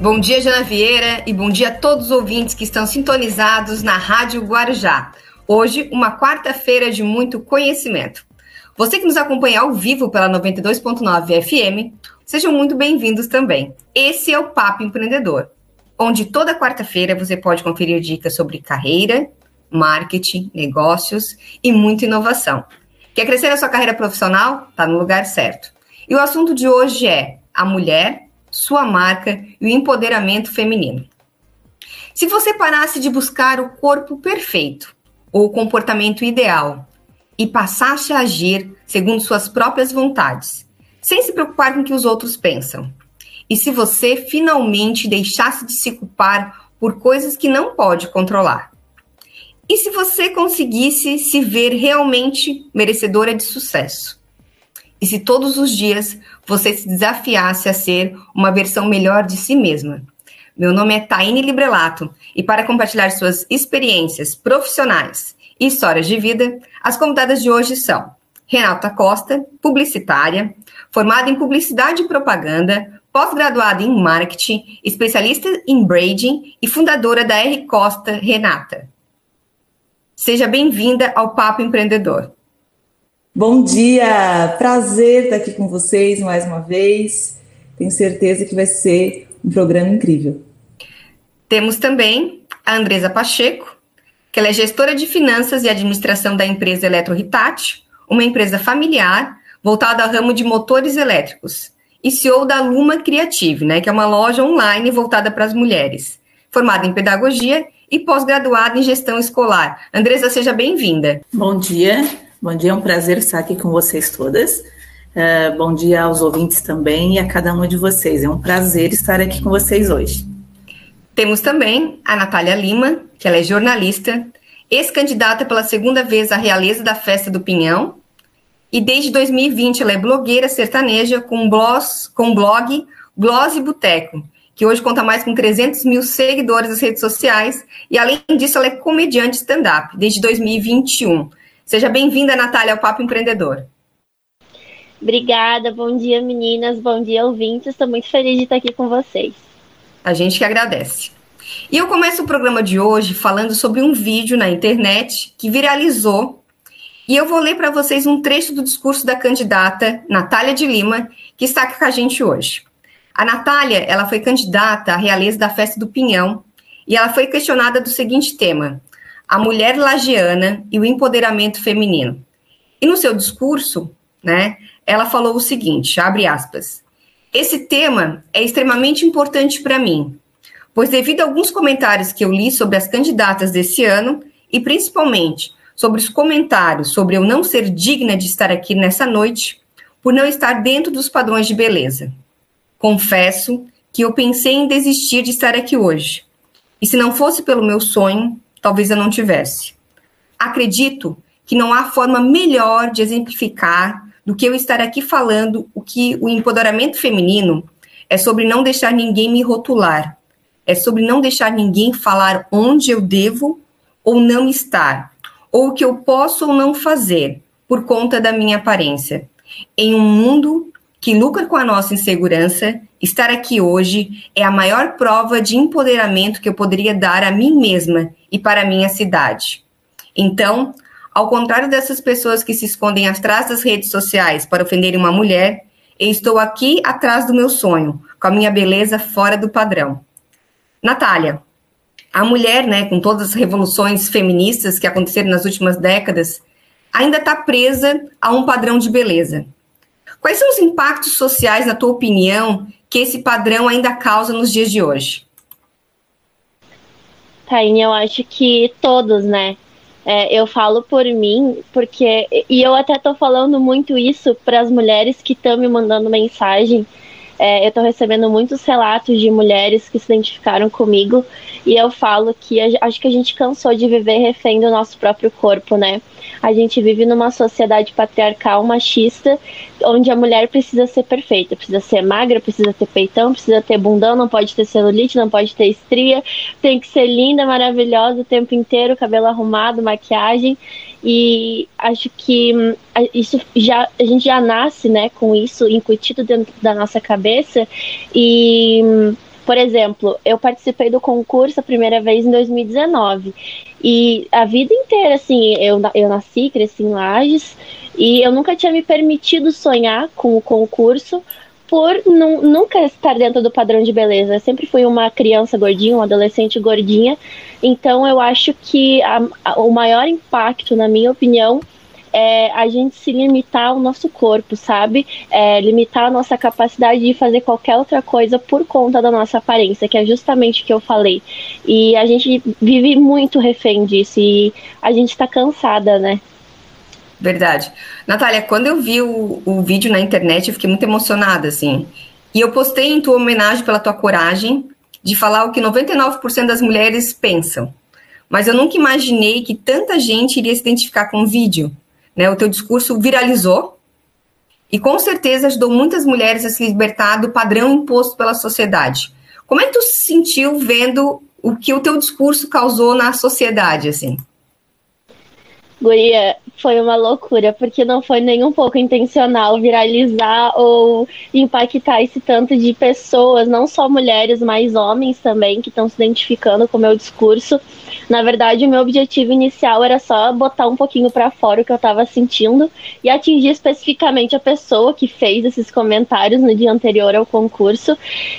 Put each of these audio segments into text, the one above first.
Bom dia, Jana Vieira, e bom dia a todos os ouvintes que estão sintonizados na Rádio Guarujá. Hoje, uma quarta-feira de muito conhecimento. Você que nos acompanha ao vivo pela 92.9 FM, sejam muito bem-vindos também. Esse é o Papo Empreendedor, onde toda quarta-feira você pode conferir dicas sobre carreira, marketing, negócios e muita inovação. Quer crescer na sua carreira profissional? Está no lugar certo. E o assunto de hoje é a mulher sua marca e o empoderamento feminino. Se você parasse de buscar o corpo perfeito ou o comportamento ideal e passasse a agir segundo suas próprias vontades, sem se preocupar com o que os outros pensam, e se você finalmente deixasse de se culpar por coisas que não pode controlar, e se você conseguisse se ver realmente merecedora de sucesso? E se todos os dias você se desafiasse a ser uma versão melhor de si mesma? Meu nome é Taine Librelato e para compartilhar suas experiências profissionais e histórias de vida, as convidadas de hoje são Renata Costa, publicitária, formada em publicidade e propaganda, pós-graduada em marketing, especialista em braiding e fundadora da R Costa Renata. Seja bem-vinda ao Papo Empreendedor. Bom dia, prazer estar aqui com vocês mais uma vez. Tenho certeza que vai ser um programa incrível. Temos também a Andresa Pacheco, que ela é gestora de finanças e administração da empresa Eletro Hitachi, uma empresa familiar voltada ao ramo de motores elétricos, e CEO da Luma Creative, né, que é uma loja online voltada para as mulheres, formada em pedagogia e pós-graduada em gestão escolar. Andresa, seja bem-vinda. Bom dia, Bom dia, é um prazer estar aqui com vocês todas. Uh, bom dia aos ouvintes também e a cada uma de vocês. É um prazer estar aqui com vocês hoje. Temos também a Natália Lima, que ela é jornalista, ex-candidata pela segunda vez à realeza da Festa do Pinhão, e desde 2020 ela é blogueira sertaneja com, blogs, com blog Gloss e Boteco, que hoje conta mais com 300 mil seguidores nas redes sociais, e além disso ela é comediante stand-up desde 2021. Seja bem-vinda, Natália, ao Papo Empreendedor. Obrigada, bom dia meninas, bom dia ouvintes, estou muito feliz de estar aqui com vocês. A gente que agradece. E eu começo o programa de hoje falando sobre um vídeo na internet que viralizou e eu vou ler para vocês um trecho do discurso da candidata Natália de Lima, que está aqui com a gente hoje. A Natália, ela foi candidata à realeza da Festa do Pinhão e ela foi questionada do seguinte tema: a mulher lagiana e o empoderamento feminino. E no seu discurso, né, ela falou o seguinte, abre aspas, esse tema é extremamente importante para mim, pois devido a alguns comentários que eu li sobre as candidatas desse ano, e principalmente sobre os comentários sobre eu não ser digna de estar aqui nessa noite, por não estar dentro dos padrões de beleza. Confesso que eu pensei em desistir de estar aqui hoje. E se não fosse pelo meu sonho, talvez eu não tivesse. Acredito que não há forma melhor de exemplificar do que eu estar aqui falando o que o empoderamento feminino é sobre não deixar ninguém me rotular, é sobre não deixar ninguém falar onde eu devo ou não estar, ou o que eu posso ou não fazer por conta da minha aparência. Em um mundo que lucra com a nossa insegurança, estar aqui hoje é a maior prova de empoderamento que eu poderia dar a mim mesma e para a minha cidade. Então, ao contrário dessas pessoas que se escondem atrás das redes sociais para ofenderem uma mulher, eu estou aqui atrás do meu sonho, com a minha beleza fora do padrão. Natália, a mulher, né, com todas as revoluções feministas que aconteceram nas últimas décadas, ainda está presa a um padrão de beleza. Quais são os impactos sociais, na tua opinião, que esse padrão ainda causa nos dias de hoje? Taine, eu acho que todos, né? É, eu falo por mim, porque. E eu até tô falando muito isso para as mulheres que estão me mandando mensagem. É, eu estou recebendo muitos relatos de mulheres que se identificaram comigo e eu falo que acho que a gente cansou de viver refém do nosso próprio corpo, né? A gente vive numa sociedade patriarcal machista, onde a mulher precisa ser perfeita, precisa ser magra, precisa ter peitão, precisa ter bundão, não pode ter celulite, não pode ter estria, tem que ser linda, maravilhosa o tempo inteiro, cabelo arrumado, maquiagem. E acho que hum, isso já a gente já nasce, né, com isso incutido dentro da nossa cabeça e hum, por exemplo, eu participei do concurso a primeira vez em 2019. E a vida inteira, assim, eu, eu nasci, cresci em Lages, e eu nunca tinha me permitido sonhar com o concurso por nunca estar dentro do padrão de beleza. Eu sempre fui uma criança gordinha, uma adolescente gordinha. Então eu acho que a, a, o maior impacto, na minha opinião, é a gente se limitar ao nosso corpo, sabe? É, limitar a nossa capacidade de fazer qualquer outra coisa por conta da nossa aparência, que é justamente o que eu falei. E a gente vive muito refém disso e a gente tá cansada, né? Verdade. Natália, quando eu vi o, o vídeo na internet, eu fiquei muito emocionada, assim. E eu postei em tua homenagem pela tua coragem de falar o que 99% das mulheres pensam. Mas eu nunca imaginei que tanta gente iria se identificar com o vídeo. Né? O teu discurso viralizou e com certeza ajudou muitas mulheres a se libertar do padrão imposto pela sociedade. Como é que tu se sentiu vendo o que o teu discurso causou na sociedade, assim? Guria, foi uma loucura, porque não foi nem um pouco intencional viralizar ou impactar esse tanto de pessoas, não só mulheres, mas homens também, que estão se identificando com o meu discurso. Na verdade, o meu objetivo inicial era só botar um pouquinho para fora o que eu estava sentindo e atingir especificamente a pessoa que fez esses comentários no dia anterior ao concurso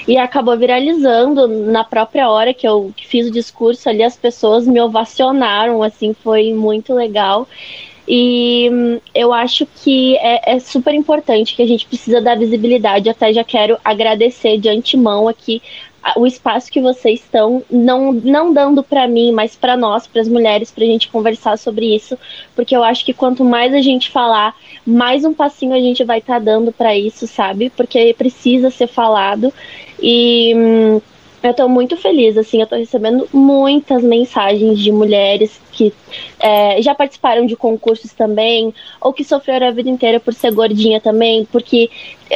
e acabou viralizando na própria hora que eu fiz o discurso ali, as pessoas me ovacionaram, assim, foi muito legal. E hum, eu acho que é, é, super importante que a gente precisa dar visibilidade. Até já quero agradecer de antemão aqui o espaço que vocês estão não, não dando para mim, mas para nós, para as mulheres, para a gente conversar sobre isso, porque eu acho que quanto mais a gente falar, mais um passinho a gente vai estar tá dando para isso, sabe? Porque precisa ser falado e hum, eu estou muito feliz, assim, eu tô recebendo muitas mensagens de mulheres que é, já participaram de concursos também, ou que sofreram a vida inteira por ser gordinha também, porque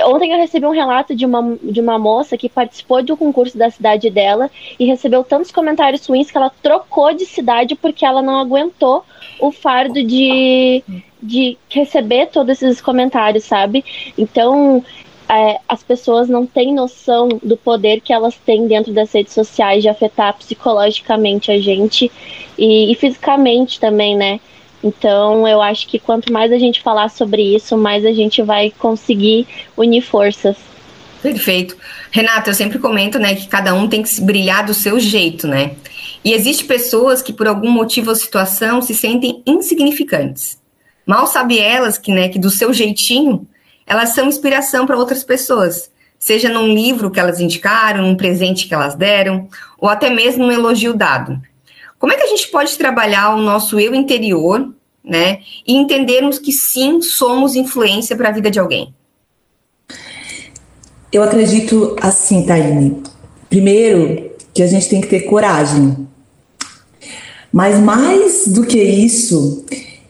ontem eu recebi um relato de uma, de uma moça que participou de um concurso da cidade dela e recebeu tantos comentários ruins que ela trocou de cidade porque ela não aguentou o fardo de, de receber todos esses comentários, sabe? Então, é, as pessoas não têm noção do poder que elas têm dentro das redes sociais de afetar psicologicamente a gente e, e fisicamente também, né? Então, eu acho que quanto mais a gente falar sobre isso, mais a gente vai conseguir unir forças. Perfeito. Renata, eu sempre comento, né, que cada um tem que brilhar do seu jeito, né? E existem pessoas que por algum motivo ou situação se sentem insignificantes. Mal sabe elas que, né, que do seu jeitinho elas são inspiração para outras pessoas, seja num livro que elas indicaram, num presente que elas deram, ou até mesmo num elogio dado. Como é que a gente pode trabalhar o nosso eu interior, né, e entendermos que sim, somos influência para a vida de alguém? Eu acredito assim, Taine. Primeiro, que a gente tem que ter coragem. Mas mais do que isso,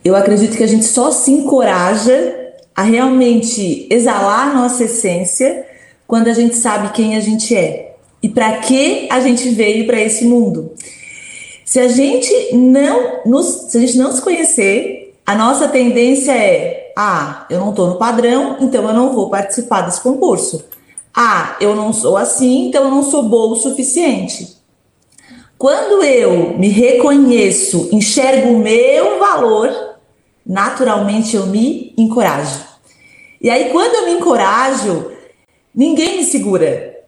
eu acredito que a gente só se encoraja a realmente exalar a nossa essência quando a gente sabe quem a gente é e para que a gente veio para esse mundo. Se a gente não nos, se a gente não se conhecer, a nossa tendência é: ah, eu não estou no padrão, então eu não vou participar desse concurso. Ah, eu não sou assim, então eu não sou boa o suficiente. Quando eu me reconheço, enxergo o meu valor, naturalmente eu me encorajo. E aí, quando eu me encorajo, ninguém me segura.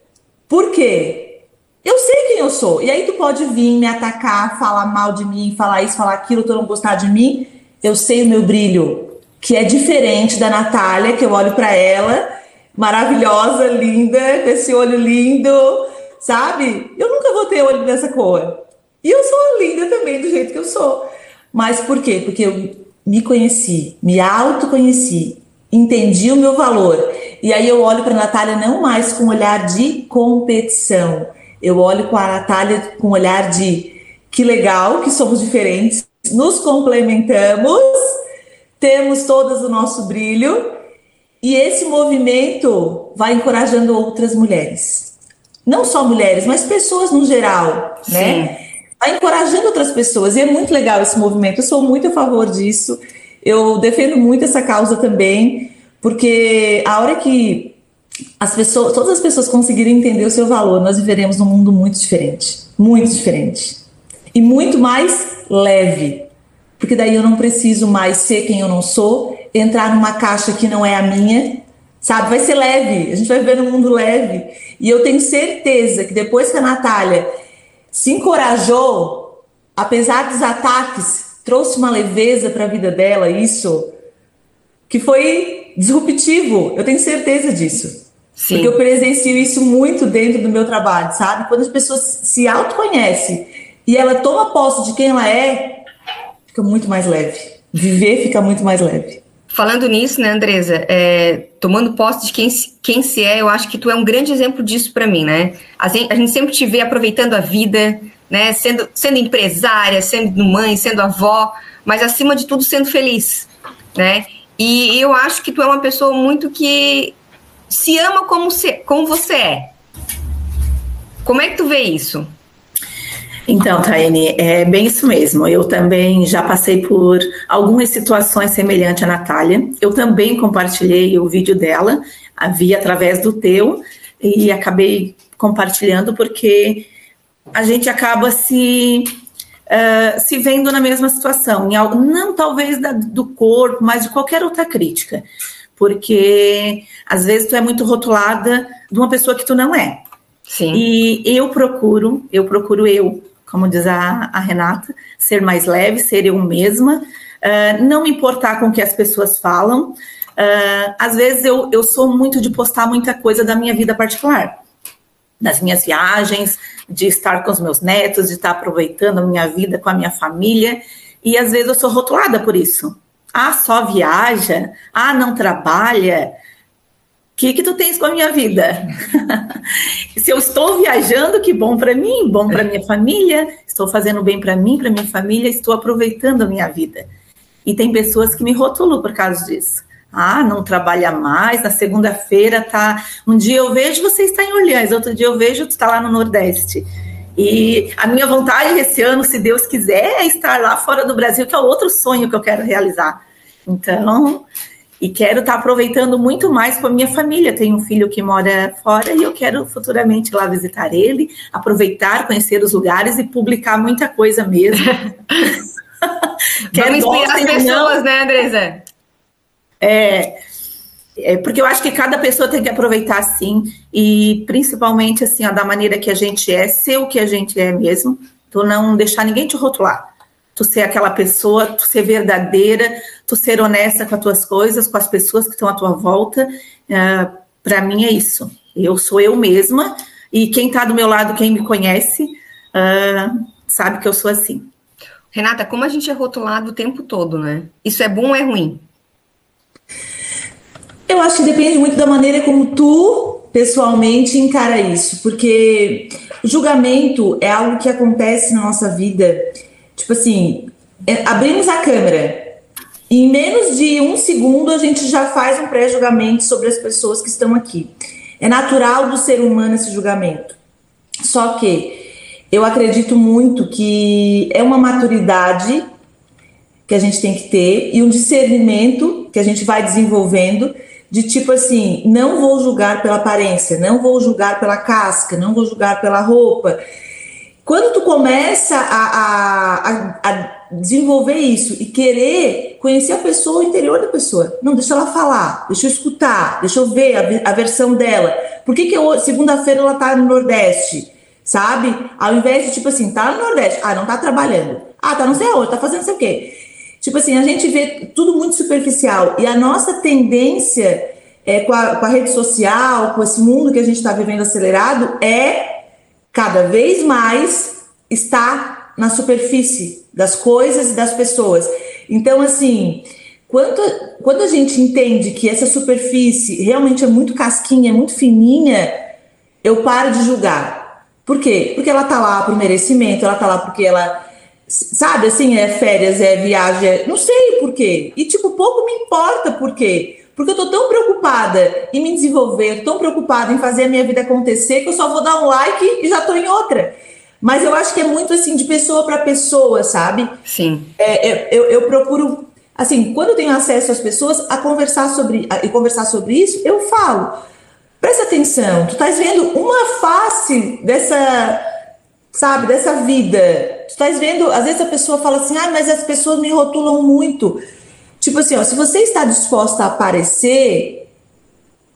Por quê? Eu sei quem eu sou. E aí, tu pode vir me atacar, falar mal de mim, falar isso, falar aquilo, tu não gostar de mim. Eu sei o meu brilho, que é diferente da Natália, que eu olho para ela, maravilhosa, linda, com esse olho lindo, sabe? Eu nunca vou ter olho dessa cor. E eu sou linda também, do jeito que eu sou. Mas por quê? Porque eu me conheci, me autoconheci, entendi o meu valor. E aí eu olho para a Natália não mais com olhar de competição. Eu olho com a Natália com olhar de que legal que somos diferentes, nos complementamos, temos todas o nosso brilho e esse movimento vai encorajando outras mulheres. Não só mulheres, mas pessoas no geral, né? Sim. né? Tá encorajando outras pessoas. E é muito legal esse movimento. Eu sou muito a favor disso. Eu defendo muito essa causa também, porque a hora que as pessoas, todas as pessoas conseguirem entender o seu valor, nós viveremos num mundo muito diferente, muito diferente e muito mais leve, porque daí eu não preciso mais ser quem eu não sou, entrar numa caixa que não é a minha, sabe? Vai ser leve, a gente vai viver num mundo leve e eu tenho certeza que depois que a Natália se encorajou, apesar dos ataques, trouxe uma leveza para a vida dela, isso que foi disruptivo, eu tenho certeza disso. Sim. Porque eu presencio isso muito dentro do meu trabalho, sabe? Quando as pessoas se autoconhecem e ela toma posse de quem ela é, fica muito mais leve. Viver fica muito mais leve. Falando nisso, né, Andresa, é, tomando posse de quem, quem se é, eu acho que tu é um grande exemplo disso para mim, né? A gente, a gente, sempre te vê aproveitando a vida, né? Sendo, sendo empresária, sendo mãe, sendo avó, mas acima de tudo sendo feliz, né? E eu acho que tu é uma pessoa muito que se ama como, se, como você é. Como é que tu vê isso? Então, Taine, é bem isso mesmo. Eu também já passei por algumas situações semelhantes à Natália. Eu também compartilhei o vídeo dela, havia através do teu, e acabei compartilhando porque a gente acaba se uh, se vendo na mesma situação, em algo, não talvez da, do corpo, mas de qualquer outra crítica porque às vezes tu é muito rotulada de uma pessoa que tu não é. Sim. E eu procuro, eu procuro eu, como diz a, a Renata, ser mais leve, ser eu mesma, uh, não me importar com o que as pessoas falam. Uh, às vezes eu, eu sou muito de postar muita coisa da minha vida particular, das minhas viagens, de estar com os meus netos, de estar aproveitando a minha vida com a minha família, e às vezes eu sou rotulada por isso. Ah, só viaja? Ah, não trabalha? Que, que tu tens com a minha vida? Se eu estou viajando, que bom para mim, bom para minha família, estou fazendo bem para mim, para minha família, estou aproveitando a minha vida. E tem pessoas que me rotulam por causa disso. Ah, não trabalha mais, na segunda-feira tá. Um dia eu vejo você está em Orleans, outro dia eu vejo tu está lá no Nordeste. E a minha vontade esse ano, se Deus quiser, é estar lá fora do Brasil, que é outro sonho que eu quero realizar. Então, e quero estar aproveitando muito mais com a minha família. Tenho um filho que mora fora e eu quero futuramente lá visitar ele, aproveitar, conhecer os lugares e publicar muita coisa mesmo. quero inspirar as pessoas, não. né, Andresa? É, é, porque eu acho que cada pessoa tem que aproveitar sim, e principalmente assim, ó, da maneira que a gente é, ser o que a gente é mesmo, tu não deixar ninguém te rotular. Tu ser aquela pessoa, tu ser verdadeira, tu ser honesta com as tuas coisas, com as pessoas que estão à tua volta. Uh, Para mim é isso. Eu sou eu mesma, e quem está do meu lado, quem me conhece, uh, sabe que eu sou assim. Renata, como a gente é rotulado o tempo todo, né? Isso é bom ou é ruim? Eu acho que depende muito da maneira como tu pessoalmente encara isso, porque julgamento é algo que acontece na nossa vida. Tipo assim, é, abrimos a câmera. Em menos de um segundo a gente já faz um pré-julgamento sobre as pessoas que estão aqui. É natural do ser humano esse julgamento. Só que eu acredito muito que é uma maturidade que a gente tem que ter e um discernimento que a gente vai desenvolvendo de tipo assim, não vou julgar pela aparência, não vou julgar pela casca, não vou julgar pela roupa. Quando tu começa a, a, a, desenvolver isso e querer conhecer a pessoa, o interior da pessoa, não, deixa ela falar, deixa eu escutar, deixa eu ver a, a versão dela. Por que, que segunda-feira ela tá no Nordeste? Sabe? Ao invés de tipo assim, tá no Nordeste, ah, não tá trabalhando, ah, tá não sei aonde, tá fazendo não sei o quê. Tipo assim, a gente vê tudo muito superficial e a nossa tendência é, com, a, com a rede social, com esse mundo que a gente está vivendo acelerado, é cada vez mais estar na superfície das coisas e das pessoas. Então, assim, quando, quando a gente entende que essa superfície realmente é muito casquinha, é muito fininha, eu paro de julgar. Por quê? Porque ela tá lá por merecimento, ela tá lá porque ela Sabe, assim, é férias, é viagem, é... não sei por quê. E, tipo, pouco me importa por quê. Porque eu tô tão preocupada em me desenvolver, tão preocupada em fazer a minha vida acontecer, que eu só vou dar um like e já tô em outra. Mas eu acho que é muito, assim, de pessoa para pessoa, sabe? Sim. É, é, eu, eu procuro, assim, quando eu tenho acesso às pessoas, a conversar sobre, a, e conversar sobre isso, eu falo Presta atenção, tu estás vendo uma face dessa, sabe, dessa vida. Tu estás vendo, às vezes a pessoa fala assim, ah, mas as pessoas me rotulam muito. Tipo assim, ó, se você está disposta a aparecer,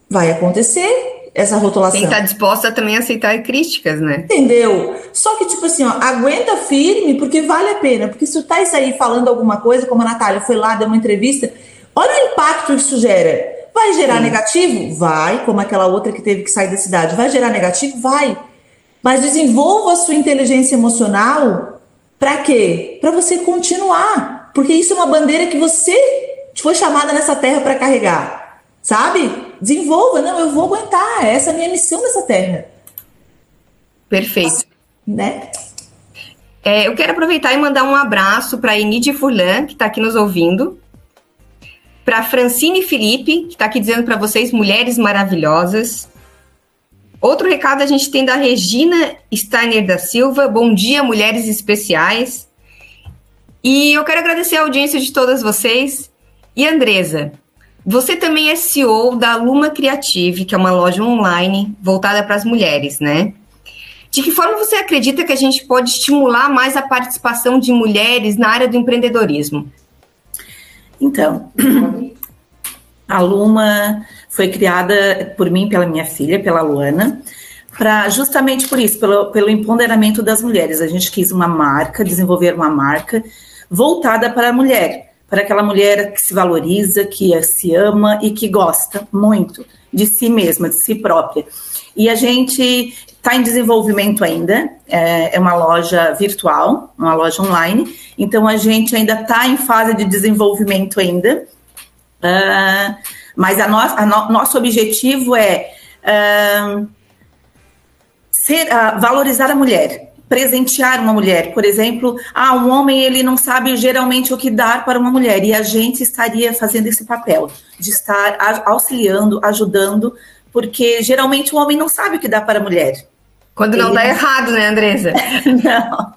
vai acontecer essa rotulação. Tem que estar disposta também a aceitar críticas, né? Entendeu? Só que, tipo assim, ó, aguenta firme, porque vale a pena. Porque se tu tá aí falando alguma coisa, como a Natália foi lá, deu uma entrevista, olha o impacto que isso gera. Vai gerar Sim. negativo? Vai, como aquela outra que teve que sair da cidade. Vai gerar negativo? Vai. Mas desenvolva a sua inteligência emocional para quê? Para você continuar. Porque isso é uma bandeira que você foi chamada nessa terra para carregar. Sabe? Desenvolva. Não, eu vou aguentar. Essa é a minha missão nessa terra. Perfeito. Né? É, eu quero aproveitar e mandar um abraço para a Enide Furlan, que está aqui nos ouvindo para Francine Felipe, que está aqui dizendo para vocês, mulheres maravilhosas. Outro recado a gente tem da Regina Steiner da Silva. Bom dia, mulheres especiais. E eu quero agradecer a audiência de todas vocês. E Andresa, você também é CEO da Luma Creative, que é uma loja online voltada para as mulheres, né? De que forma você acredita que a gente pode estimular mais a participação de mulheres na área do empreendedorismo? Então, a Luma foi criada por mim, pela minha filha, pela Luana, para justamente por isso, pelo, pelo empoderamento das mulheres. A gente quis uma marca, desenvolver uma marca voltada para a mulher, para aquela mulher que se valoriza, que se ama e que gosta muito de si mesma, de si própria. E a gente está em desenvolvimento ainda, é, é, uma loja virtual, uma loja online, então a gente ainda está em fase de desenvolvimento ainda, uh, mas a no, a no, nosso objetivo é uh, ser, uh, valorizar a mulher, presentear uma mulher, por exemplo, ah, um homem ele não sabe geralmente o que dar para uma mulher e a gente estaria fazendo esse papel de estar auxiliando, ajudando porque geralmente o homem não sabe o que dá para a mulher. Quando não está errado, né, Andresa? não.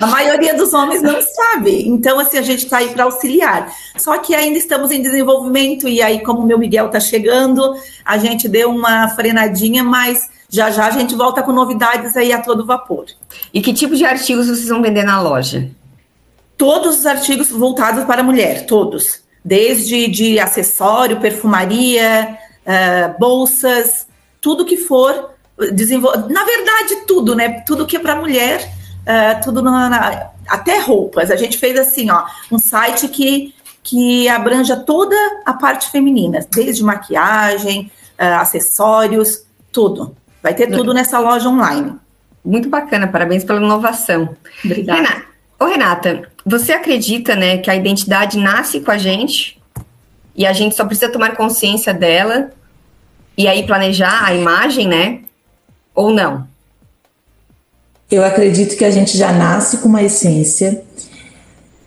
A maioria dos homens não sabe. Então, assim, a gente está aí para auxiliar. Só que ainda estamos em desenvolvimento, e aí, como o meu Miguel está chegando, a gente deu uma frenadinha, mas já já a gente volta com novidades aí a todo vapor. E que tipo de artigos vocês vão vender na loja? Todos os artigos voltados para a mulher, todos. Desde de acessório, perfumaria, uh, bolsas, tudo que for desenvolver. Na verdade, tudo, né? Tudo que é para mulher, uh, tudo na, na, até roupas. A gente fez assim, ó, um site que, que abranja toda a parte feminina, desde maquiagem, uh, acessórios, tudo. Vai ter tudo nessa loja online. Muito bacana, parabéns pela inovação. Obrigada. Renata, ô Renata, você acredita, né, que a identidade nasce com a gente e a gente só precisa tomar consciência dela e aí planejar a imagem, né? Ou não? Eu acredito que a gente já nasce com uma essência.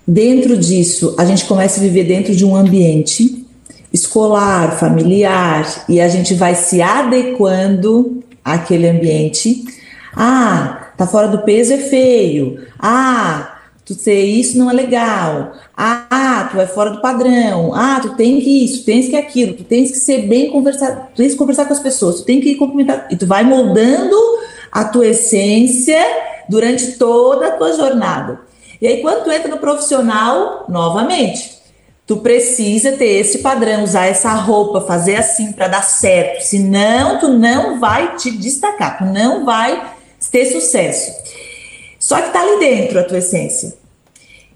Dentro disso, a gente começa a viver dentro de um ambiente escolar, familiar, e a gente vai se adequando àquele ambiente. Ah, tá fora do peso é feio. Ah, tu ser isso não é legal. Ah, tu é fora do padrão. Ah, tu tem que isso, tu tens que aquilo, tu tens que ser bem conversar, tu tens que conversar com as pessoas, tu tem que cumprimentar. E tu vai moldando a tua essência durante toda a tua jornada. E aí, quando tu entra no profissional, novamente, tu precisa ter esse padrão, usar essa roupa, fazer assim para dar certo. Senão, tu não vai te destacar, tu não vai ter sucesso. Só que tá ali dentro a tua essência.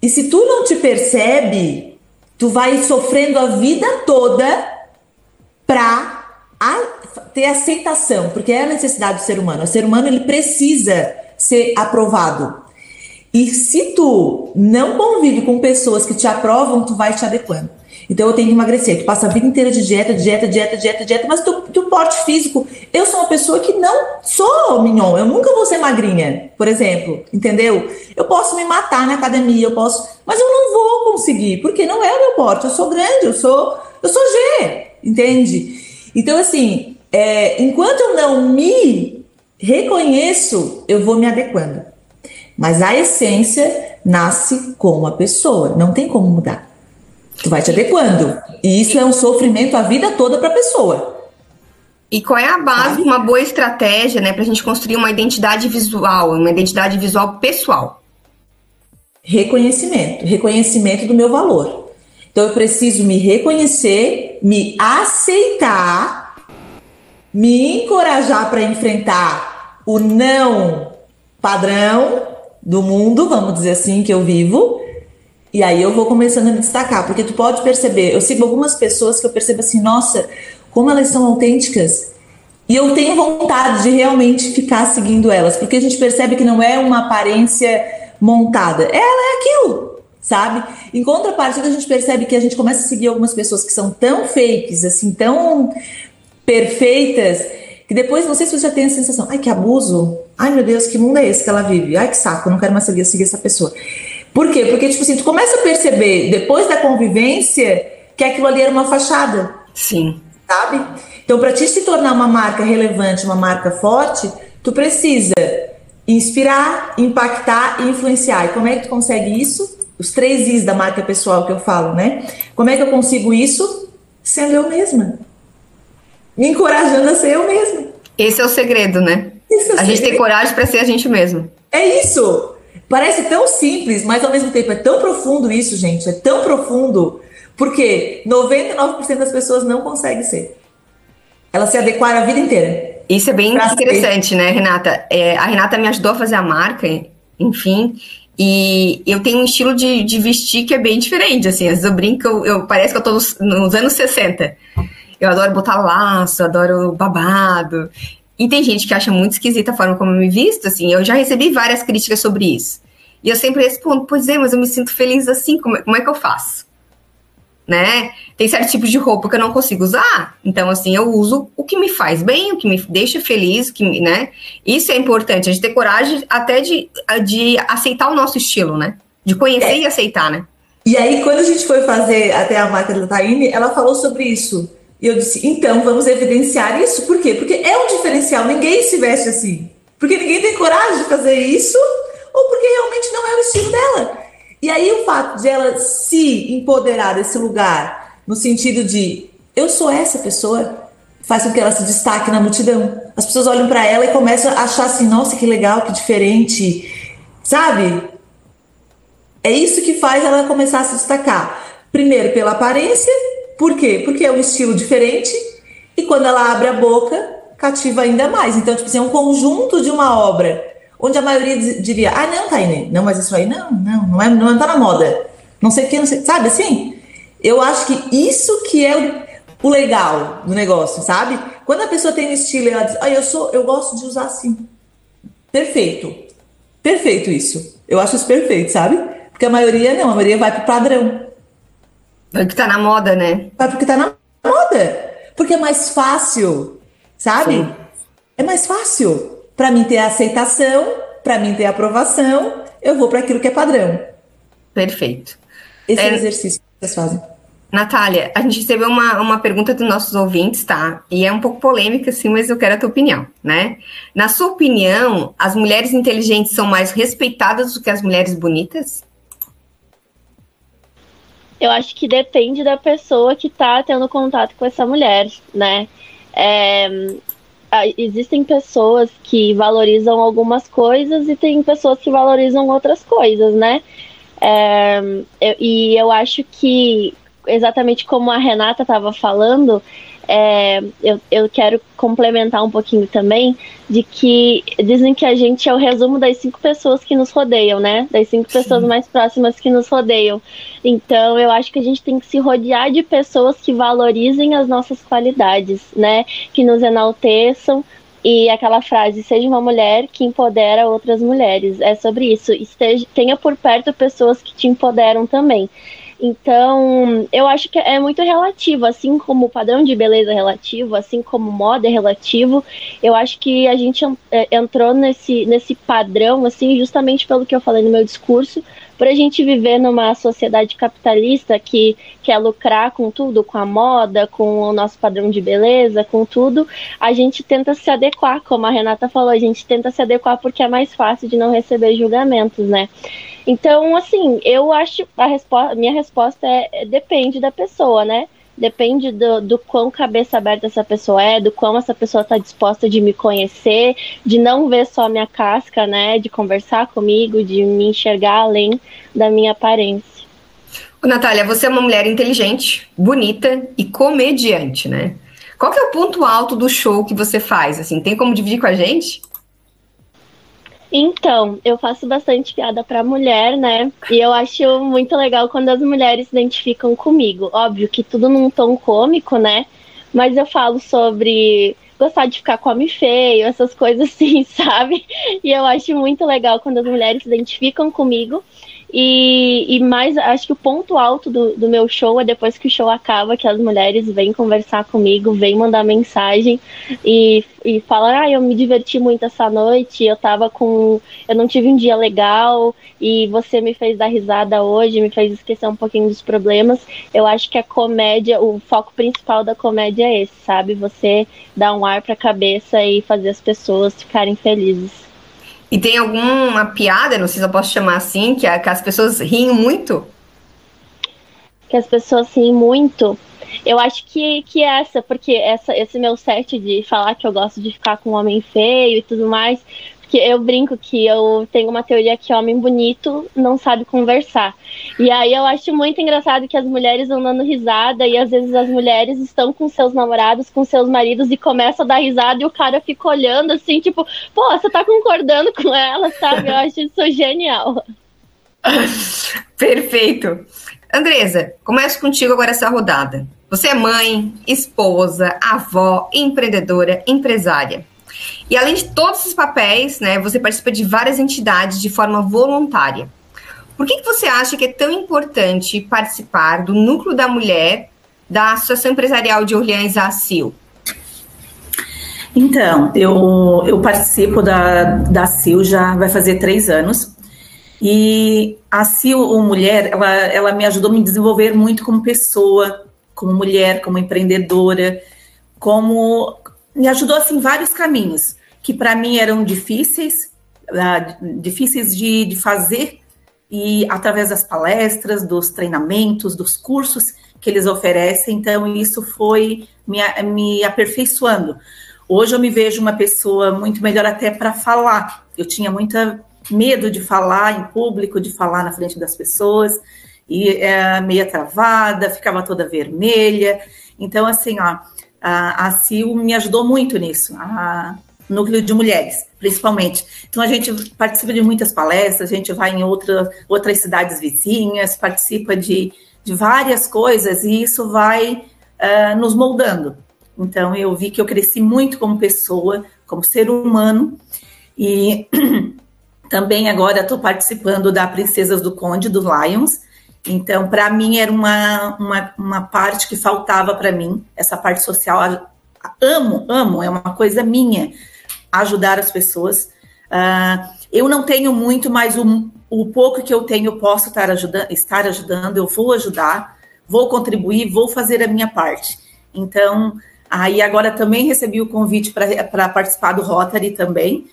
E se tu não te percebe, tu vai sofrendo a vida toda para ter aceitação, porque é a necessidade do ser humano. O ser humano ele precisa ser aprovado. E se tu não convive com pessoas que te aprovam, tu vai te adequando. Então eu tenho que emagrecer. Tu passa a vida inteira de dieta, dieta, dieta, dieta, dieta, mas tu, tu porte físico. Eu sou uma pessoa que não sou mignon. Eu nunca vou ser magrinha, por exemplo. Entendeu? Eu posso me matar na academia, eu posso, mas eu não vou conseguir, porque não é o meu porte. Eu sou grande, eu sou, eu sou G, entende? Então assim, é, enquanto eu não me reconheço, eu vou me adequando. Mas a essência nasce com a pessoa, não tem como mudar. Tu vai te adequando. E isso é um sofrimento a vida toda para a pessoa. E qual é a base de uma boa estratégia, né, para a gente construir uma identidade visual, uma identidade visual pessoal? Reconhecimento, reconhecimento do meu valor. Então eu preciso me reconhecer, me aceitar, me encorajar para enfrentar o não padrão do mundo, vamos dizer assim, que eu vivo. E aí eu vou começando a me destacar, porque tu pode perceber, eu sigo algumas pessoas que eu percebo assim, nossa, como elas são autênticas. E eu tenho vontade de realmente ficar seguindo elas, porque a gente percebe que não é uma aparência montada, ela é aquilo, sabe? Em contrapartida, a gente percebe que a gente começa a seguir algumas pessoas que são tão fakes, assim, tão perfeitas, que depois, não sei se você já tem a sensação, ai que abuso, ai meu Deus, que mundo é esse que ela vive? Ai que saco, eu não quero mais seguir, seguir essa pessoa. Por quê? Porque, tipo assim, tu começa a perceber, depois da convivência, que aquilo ali era uma fachada. Sim sabe? Então, para ti se tornar uma marca relevante, uma marca forte, tu precisa inspirar, impactar e influenciar. E como é que tu consegue isso? Os três Is da marca pessoal que eu falo, né? Como é que eu consigo isso? Sendo eu mesma. Me encorajando a ser eu mesma. Esse é o segredo, né? É o a segredo. gente tem coragem para ser a gente mesmo. É isso. Parece tão simples, mas ao mesmo tempo é tão profundo isso, gente. É tão profundo porque 99% das pessoas não conseguem ser. Elas se adequaram a vida inteira. Isso é bem interessante, ser. né, Renata? É, a Renata me ajudou a fazer a marca, enfim, e eu tenho um estilo de, de vestir que é bem diferente, assim. Às vezes eu brinco, eu, eu parece que eu tô nos, nos anos 60. Eu adoro botar laço, adoro babado. E tem gente que acha muito esquisita a forma como eu me visto, assim. Eu já recebi várias críticas sobre isso. E eu sempre respondo, pois é, mas eu me sinto feliz assim, como, é, como é que eu faço? né? Tem certos tipos de roupa que eu não consigo usar. Então, assim, eu uso o que me faz bem, o que me deixa feliz, que, né? Isso é importante, a gente ter coragem até de, de aceitar o nosso estilo, né? De conhecer é. e aceitar, né? E aí, quando a gente foi fazer até a marca da Taine, ela falou sobre isso. E eu disse, então, vamos evidenciar isso. Por quê? Porque é um diferencial, ninguém se veste assim. Porque ninguém tem coragem de fazer isso, ou porque realmente não é o estilo dela. E aí o fato de ela se empoderar desse lugar, no sentido de eu sou essa pessoa, faz com que ela se destaque na multidão. As pessoas olham para ela e começam a achar assim, nossa, que legal, que diferente, sabe? É isso que faz ela começar a se destacar. Primeiro pela aparência, por quê? Porque é um estilo diferente e quando ela abre a boca, cativa ainda mais. Então, tipo assim, é um conjunto de uma obra onde a maioria diria, ah, não, Taine, não, mas isso aí não, não, não, é, não tá na moda. Não sei o que, não sei, sabe assim? Eu acho que isso que é o, o legal do negócio, sabe? Quando a pessoa tem um estilo e ela diz, ah, eu sou, eu gosto de usar assim. Perfeito. Perfeito isso. Eu acho isso perfeito, sabe? Porque a maioria não, a maioria vai pro padrão. Porque tá na moda, né? Vai porque tá na moda. Porque é mais fácil, sabe? Sim. É mais fácil. Para mim ter aceitação, para mim ter aprovação, eu vou para aquilo que é padrão. Perfeito. Esse é, exercício que vocês fazem. Natália, a gente recebeu uma, uma pergunta dos nossos ouvintes, tá? E é um pouco polêmica, sim, mas eu quero a tua opinião, né? Na sua opinião, as mulheres inteligentes são mais respeitadas do que as mulheres bonitas? Eu acho que depende da pessoa que tá tendo contato com essa mulher, né? É, existem pessoas que valorizam algumas coisas e tem pessoas que valorizam outras coisas, né? É, eu, e eu acho que, exatamente como a Renata estava falando, é, eu, eu quero complementar um pouquinho também de que dizem que a gente é o resumo das cinco pessoas que nos rodeiam, né? Das cinco Sim. pessoas mais próximas que nos rodeiam. Então, eu acho que a gente tem que se rodear de pessoas que valorizem as nossas qualidades, né? Que nos enalteçam. E aquela frase, seja uma mulher que empodera outras mulheres. É sobre isso. Esteja, tenha por perto pessoas que te empoderam também. Então, eu acho que é muito relativo, assim como o padrão de beleza é relativo, assim como moda é relativo. Eu acho que a gente é, entrou nesse, nesse padrão, assim, justamente pelo que eu falei no meu discurso, por a gente viver numa sociedade capitalista que quer lucrar com tudo, com a moda, com o nosso padrão de beleza, com tudo, a gente tenta se adequar, como a Renata falou, a gente tenta se adequar porque é mais fácil de não receber julgamentos, né? Então, assim, eu acho a resposta, minha resposta é, é depende da pessoa, né? depende do, do quão cabeça aberta essa pessoa é, do quão essa pessoa está disposta de me conhecer, de não ver só a minha casca, né? De conversar comigo, de me enxergar além da minha aparência. Ô, Natália, você é uma mulher inteligente, bonita e comediante, né? Qual que é o ponto alto do show que você faz? Assim, tem como dividir com a gente? Então, eu faço bastante piada para mulher, né? E eu acho muito legal quando as mulheres se identificam comigo. Óbvio que tudo num tom cômico, né? Mas eu falo sobre gostar de ficar com homem feio, essas coisas assim, sabe? E eu acho muito legal quando as mulheres se identificam comigo e, e mais, acho que o ponto alto do, do meu show é depois que o show acaba, que as mulheres vêm conversar comigo, vêm mandar mensagem e, e falam, ah, eu me diverti muito essa noite, eu tava com. Eu não tive um dia legal e você me fez dar risada hoje, me fez esquecer um pouquinho dos problemas. Eu acho que a comédia, o foco principal da comédia é esse, sabe? Você dar um ar pra cabeça e fazer as pessoas ficarem felizes. E tem alguma piada, não sei se eu posso chamar assim, que, a, que as pessoas riem muito? Que as pessoas riem muito. Eu acho que, que essa, porque essa, esse meu set de falar que eu gosto de ficar com um homem feio e tudo mais, que eu brinco que eu tenho uma teoria que homem bonito não sabe conversar. E aí eu acho muito engraçado que as mulheres vão dando risada e às vezes as mulheres estão com seus namorados, com seus maridos e começam a dar risada e o cara fica olhando assim, tipo, pô, você tá concordando com ela, sabe? Eu acho isso genial. Perfeito. Andresa, começo contigo agora essa rodada. Você é mãe, esposa, avó, empreendedora, empresária. E além de todos esses papéis, né, você participa de várias entidades de forma voluntária. Por que, que você acha que é tão importante participar do Núcleo da Mulher da Associação Empresarial de Orleans ACIL? Então, eu, eu participo da, da CIL já vai fazer três anos. E a CIL, o Mulher, ela, ela me ajudou a me desenvolver muito como pessoa, como mulher, como empreendedora, como me ajudou assim vários caminhos que para mim eram difíceis, uh, difíceis de, de fazer e através das palestras, dos treinamentos, dos cursos que eles oferecem, então isso foi me, me aperfeiçoando. Hoje eu me vejo uma pessoa muito melhor até para falar. Eu tinha muita medo de falar em público, de falar na frente das pessoas, e é, meia travada, ficava toda vermelha. Então, assim, ó, a, a CIL me ajudou muito nisso, a, núcleo de mulheres, principalmente. Então a gente participa de muitas palestras, a gente vai em outra, outras cidades vizinhas, participa de, de várias coisas e isso vai uh, nos moldando. Então eu vi que eu cresci muito como pessoa, como ser humano e também agora estou participando da Princesas do Conde do Lions. Então, para mim, era uma, uma, uma parte que faltava para mim, essa parte social. Amo, amo, é uma coisa minha ajudar as pessoas. Uh, eu não tenho muito, mas o, o pouco que eu tenho, eu posso estar, ajuda, estar ajudando, eu vou ajudar, vou contribuir, vou fazer a minha parte. Então, aí agora também recebi o convite para participar do Rotary também,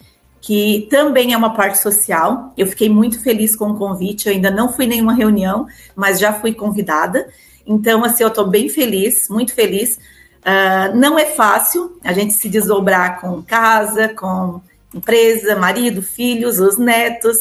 que também é uma parte social. Eu fiquei muito feliz com o convite, eu ainda não fui nenhuma reunião, mas já fui convidada. Então, assim, eu estou bem feliz, muito feliz, Uh, não é fácil a gente se desdobrar com casa, com empresa, marido, filhos, os netos,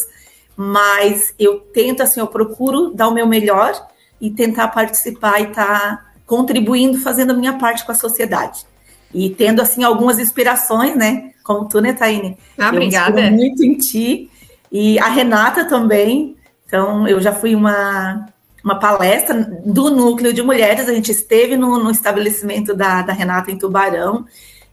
mas eu tento, assim, eu procuro dar o meu melhor e tentar participar e estar tá contribuindo, fazendo a minha parte com a sociedade. E tendo, assim, algumas inspirações, né? Como tu, né, Taine? Ah, eu obrigada. muito em ti. E a Renata também. Então, eu já fui uma uma palestra do núcleo de mulheres. A gente esteve no, no estabelecimento da, da, Renata em Tubarão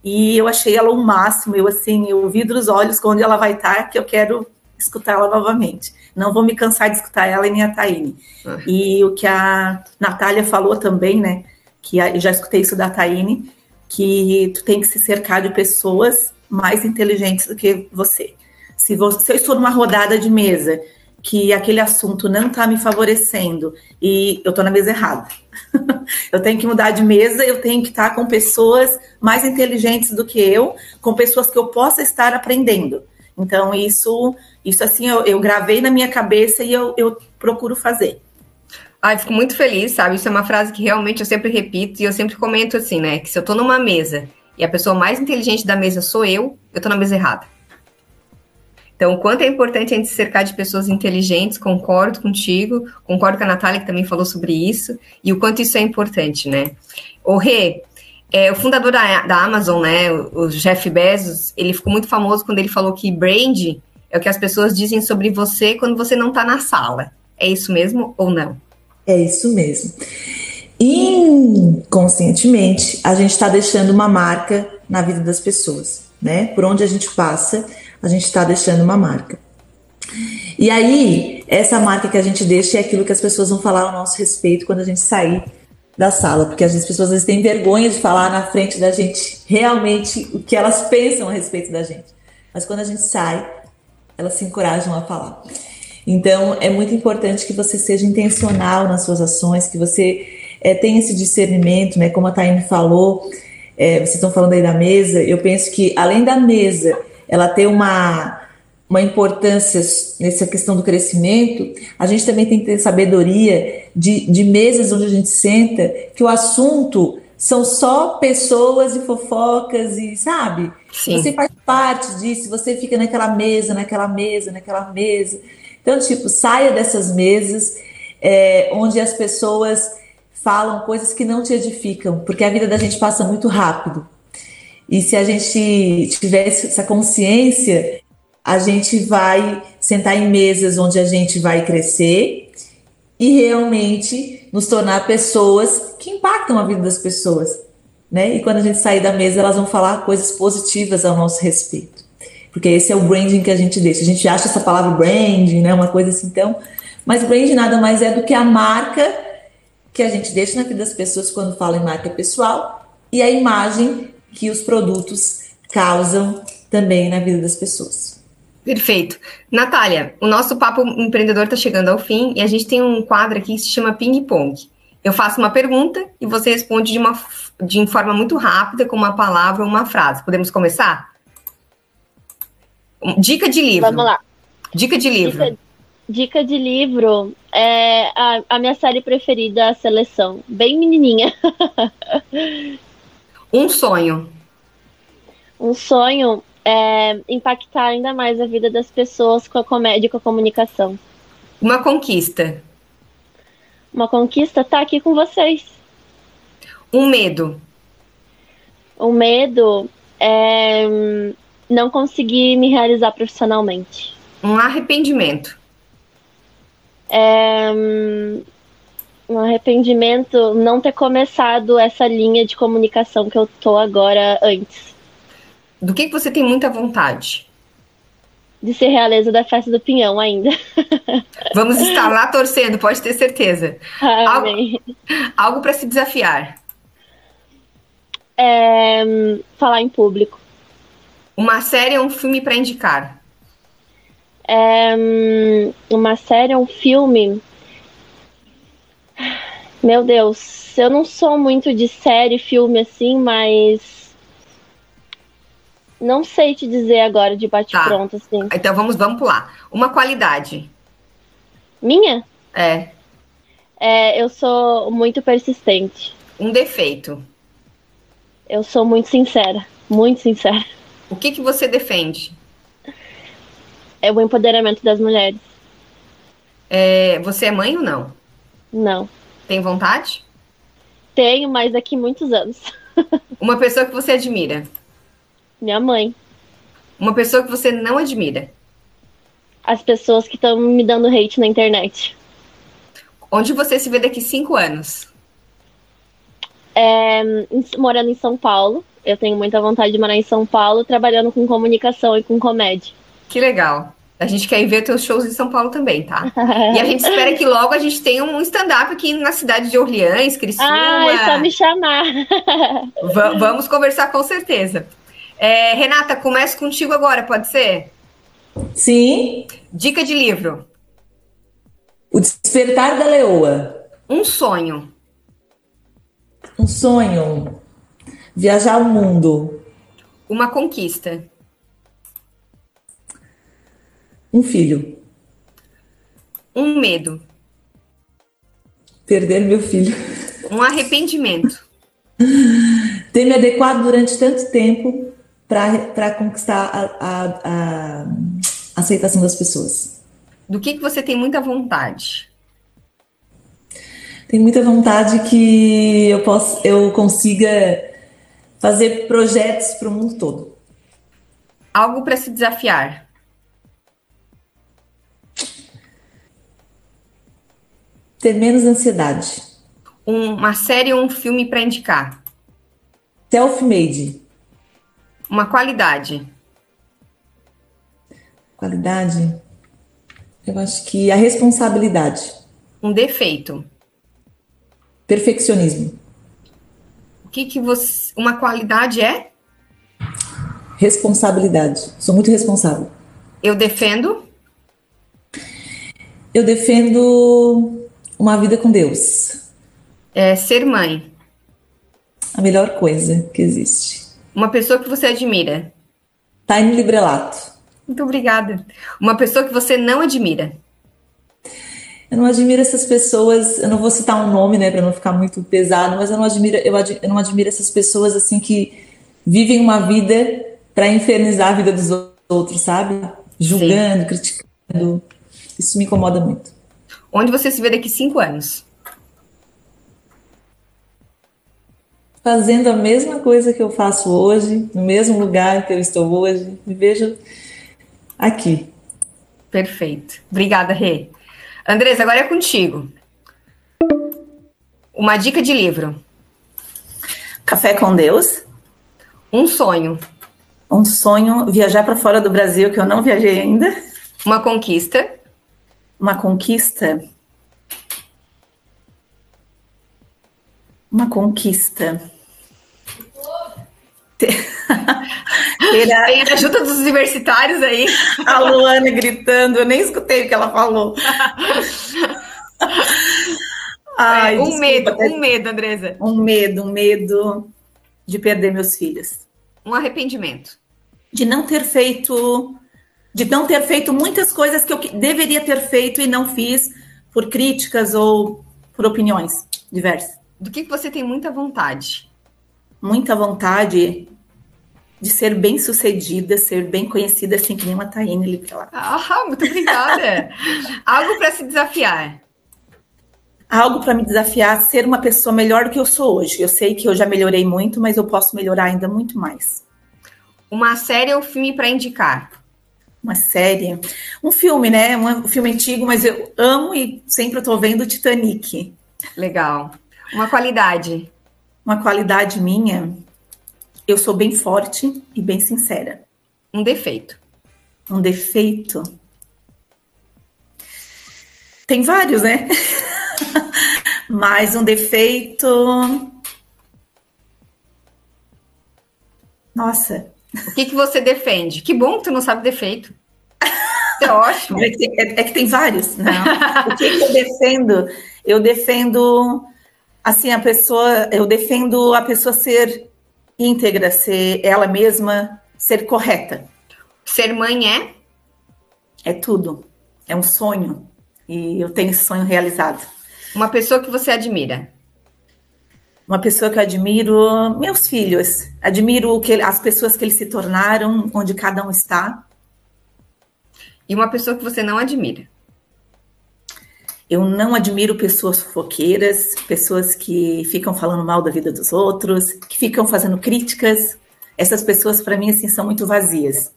e eu achei ela o um máximo. Eu assim, eu vi dos olhos onde ela vai estar, que eu quero escutá-la novamente. Não vou me cansar de escutar ela e nem a Taine. Ah. E o que a Natália falou também, né? Que eu já escutei isso da Taine, que tu tem que se cercar de pessoas mais inteligentes do que você. Se, você, se eu estou numa rodada de mesa que aquele assunto não está me favorecendo e eu estou na mesa errada. eu tenho que mudar de mesa, eu tenho que estar tá com pessoas mais inteligentes do que eu, com pessoas que eu possa estar aprendendo. Então, isso, isso assim, eu, eu gravei na minha cabeça e eu, eu procuro fazer. Ai, fico muito feliz, sabe? Isso é uma frase que realmente eu sempre repito e eu sempre comento assim, né? Que se eu tô numa mesa e a pessoa mais inteligente da mesa sou eu, eu tô na mesa errada. Então, o quanto é importante a gente se cercar de pessoas inteligentes, concordo contigo, concordo com a Natália, que também falou sobre isso, e o quanto isso é importante, né? O Rê, é, o fundador da, da Amazon, né, o Jeff Bezos, ele ficou muito famoso quando ele falou que brand é o que as pessoas dizem sobre você quando você não está na sala. É isso mesmo ou não? É isso mesmo. Inconscientemente, a gente está deixando uma marca na vida das pessoas, né? Por onde a gente passa, a gente está deixando uma marca. E aí, essa marca que a gente deixa é aquilo que as pessoas vão falar ao nosso respeito quando a gente sair da sala, porque as pessoas às vezes têm vergonha de falar na frente da gente realmente o que elas pensam a respeito da gente. Mas quando a gente sai, elas se encorajam a falar. Então, é muito importante que você seja intencional nas suas ações, que você é, tenha esse discernimento, né? Como a Taine falou, é, vocês estão falando aí da mesa, eu penso que além da mesa ela ter uma, uma importância nessa questão do crescimento, a gente também tem que ter sabedoria de, de mesas onde a gente senta, que o assunto são só pessoas e fofocas e, sabe? Sim. Você faz parte disso, você fica naquela mesa, naquela mesa, naquela mesa. Então, tipo, saia dessas mesas é, onde as pessoas falam coisas que não te edificam, porque a vida da gente passa muito rápido. E se a gente tivesse essa consciência, a gente vai sentar em mesas onde a gente vai crescer e realmente nos tornar pessoas que impactam a vida das pessoas. Né? E quando a gente sair da mesa, elas vão falar coisas positivas ao nosso respeito. Porque esse é o branding que a gente deixa. A gente acha essa palavra branding, né? Uma coisa assim, então. Mas branding nada mais é do que a marca que a gente deixa na vida das pessoas quando fala em marca pessoal e a imagem que os produtos causam também na vida das pessoas. Perfeito. Natália, o nosso papo empreendedor está chegando ao fim e a gente tem um quadro aqui que se chama Ping Pong. Eu faço uma pergunta e você responde de uma de forma muito rápida, com uma palavra ou uma frase. Podemos começar? Dica de livro. Vamos lá. Dica de livro. Dica, dica de livro é a, a minha série preferida, a Seleção. Bem menininha. Um sonho. Um sonho é impactar ainda mais a vida das pessoas com a comédia e com a comunicação. Uma conquista. Uma conquista tá aqui com vocês. Um medo. O medo é não conseguir me realizar profissionalmente. Um arrependimento. É um arrependimento não ter começado essa linha de comunicação que eu tô agora antes. Do que, que você tem muita vontade? De ser realeza da festa do Pinhão ainda. Vamos estar lá torcendo, pode ter certeza. Amém. Algo, algo para se desafiar. É, falar em público. Uma série ou um filme para indicar? É, uma série um filme meu Deus, eu não sou muito de série, filme assim, mas não sei te dizer agora de bate-pronto tá. assim. Então vamos, vamos pular. Uma qualidade. Minha? É. É, eu sou muito persistente. Um defeito. Eu sou muito sincera, muito sincera. O que que você defende? É o empoderamento das mulheres. É, você é mãe ou não? Não. Tem vontade? Tenho, mas daqui muitos anos. Uma pessoa que você admira? Minha mãe. Uma pessoa que você não admira? As pessoas que estão me dando hate na internet. Onde você se vê daqui cinco anos? É, morando em São Paulo. Eu tenho muita vontade de morar em São Paulo, trabalhando com comunicação e com comédia. Que legal. A gente quer ir ver teus shows em São Paulo também, tá? E a gente espera que logo a gente tenha um stand-up aqui na cidade de Orleans, Criciúma. Ah, é só me chamar. V vamos conversar com certeza. É, Renata, começo contigo agora, pode ser? Sim. Dica de livro. O Despertar da Leoa. Um sonho. Um sonho. Viajar o mundo. Uma conquista. Um filho. Um medo. Perder meu filho. Um arrependimento. Ter me adequado durante tanto tempo para conquistar a, a, a, aceitação das pessoas. Do que, que você tem muita vontade? Tenho muita vontade que eu, possa, eu consiga fazer projetos para o mundo todo. Algo para se desafiar. Ter menos ansiedade. uma série ou um filme para indicar. Self-made. Uma qualidade. Qualidade? Eu acho que a responsabilidade. Um defeito. Perfeccionismo. O que, que você. Uma qualidade é? Responsabilidade. Sou muito responsável. Eu defendo? Eu defendo uma vida com Deus. É ser mãe. A melhor coisa que existe. Uma pessoa que você admira. Time Librelato. Muito obrigada. Uma pessoa que você não admira. Eu não admiro essas pessoas, eu não vou citar um nome, né, para não ficar muito pesado, mas eu não admiro, eu, ad, eu não admiro essas pessoas assim que vivem uma vida para infernizar a vida dos outros, sabe? Julgando, Sim. criticando. Isso me incomoda muito. Onde você se vê daqui cinco anos? fazendo a mesma coisa que eu faço hoje, no mesmo lugar que eu estou hoje. Me vejo aqui. Perfeito. Obrigada, Rê. Andresa, agora é contigo. Uma dica de livro. Café com Deus. Um sonho. Um sonho viajar para fora do Brasil que eu não viajei ainda. Uma conquista. Uma conquista. Uma conquista. Ter a... Tem a ajuda dos universitários aí. A Luana gritando, eu nem escutei o que ela falou. Ai, um desculpa, medo, um medo, Andresa. Um medo, um medo de perder meus filhos. Um arrependimento. De não ter feito, de não ter feito muitas coisas que eu deveria ter feito e não fiz por críticas ou por opiniões diversas. Do que você tem muita vontade? Muita vontade de ser bem sucedida, ser bem conhecida, assim que nem uma Taine ali pra lá. Ah, muito obrigada. Algo para se desafiar. Algo para me desafiar, ser uma pessoa melhor do que eu sou hoje. Eu sei que eu já melhorei muito, mas eu posso melhorar ainda muito mais. Uma série ou filme para indicar? Uma série. Um filme, né? Um filme antigo, mas eu amo e sempre estou vendo Titanic. Legal. Uma qualidade. Uma qualidade minha eu sou bem forte e bem sincera. Um defeito. Um defeito. Tem vários, né? Mas um defeito. Nossa. O que, que você defende? Que bom que tu não sabe defeito. é ótimo. É que, tem, é, é que tem vários. Não. o que, que eu defendo? Eu defendo assim a pessoa. Eu defendo a pessoa ser íntegra, ser ela mesma, ser correta. Ser mãe é? É tudo. É um sonho. E eu tenho esse sonho realizado. Uma pessoa que você admira? Uma pessoa que eu admiro, meus filhos. Admiro que, as pessoas que eles se tornaram, onde cada um está. E uma pessoa que você não admira? Eu não admiro pessoas fofoqueiras, pessoas que ficam falando mal da vida dos outros, que ficam fazendo críticas. Essas pessoas, para mim, assim, são muito vazias.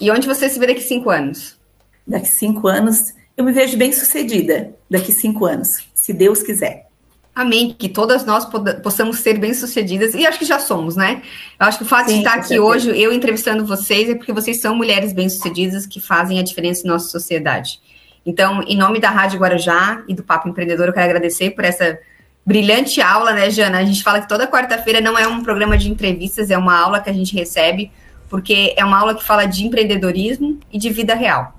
E onde você se vê daqui cinco anos? Daqui cinco anos, eu me vejo bem sucedida. Daqui cinco anos, se Deus quiser. Amém. Que todas nós possamos ser bem-sucedidas, e acho que já somos, né? Eu acho que o fato Sim, de estar aqui certeza. hoje, eu entrevistando vocês, é porque vocês são mulheres bem-sucedidas que fazem a diferença em nossa sociedade. Então, em nome da Rádio Guarujá e do Papo Empreendedor, eu quero agradecer por essa brilhante aula, né, Jana? A gente fala que toda quarta-feira não é um programa de entrevistas, é uma aula que a gente recebe, porque é uma aula que fala de empreendedorismo e de vida real.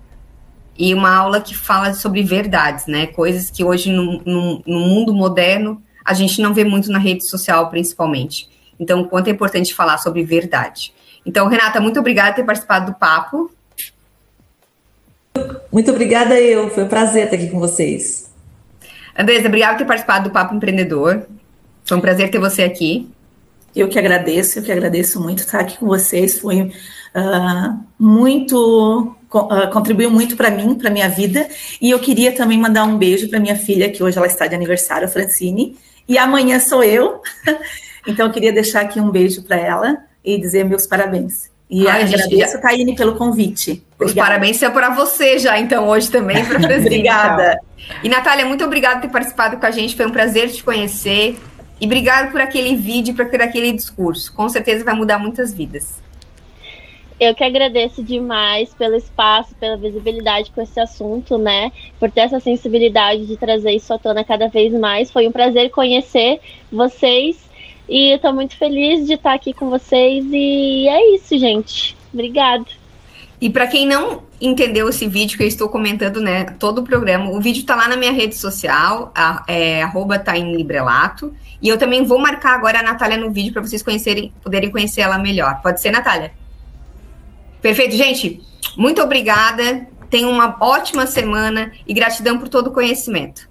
E uma aula que fala sobre verdades, né? Coisas que hoje, no, no, no mundo moderno, a gente não vê muito na rede social, principalmente. Então, o quanto é importante falar sobre verdade. Então, Renata, muito obrigada por ter participado do papo. Muito obrigada eu, foi um prazer estar aqui com vocês. Andresa, obrigada por ter participado do Papo Empreendedor. Foi um prazer ter você aqui. Eu que agradeço, eu que agradeço muito estar aqui com vocês. Foi uh, muito, contribuiu muito para mim, para minha vida. E eu queria também mandar um beijo para minha filha, que hoje ela está de aniversário, a Francine. E amanhã sou eu. então eu queria deixar aqui um beijo para ela e dizer meus parabéns. E Ai, agradeço, já... Taine, pelo convite. Obrigada. Os parabéns são para você já, então, hoje também, para Obrigada. Então. E, Natália, muito obrigada por ter participado com a gente. Foi um prazer te conhecer. E obrigado por aquele vídeo, por aquele discurso. Com certeza vai mudar muitas vidas. Eu que agradeço demais pelo espaço, pela visibilidade com esse assunto, né? Por ter essa sensibilidade de trazer isso à tona cada vez mais. Foi um prazer conhecer vocês e eu tô muito feliz de estar aqui com vocês. E é isso, gente. Obrigada. E para quem não entendeu esse vídeo que eu estou comentando, né, todo o programa, o vídeo está lá na minha rede social, a, é arroba Librelato, e eu também vou marcar agora a Natália no vídeo para vocês conhecerem, poderem conhecer ela melhor. Pode ser, Natália? Perfeito, gente. Muito obrigada. Tenham uma ótima semana e gratidão por todo o conhecimento.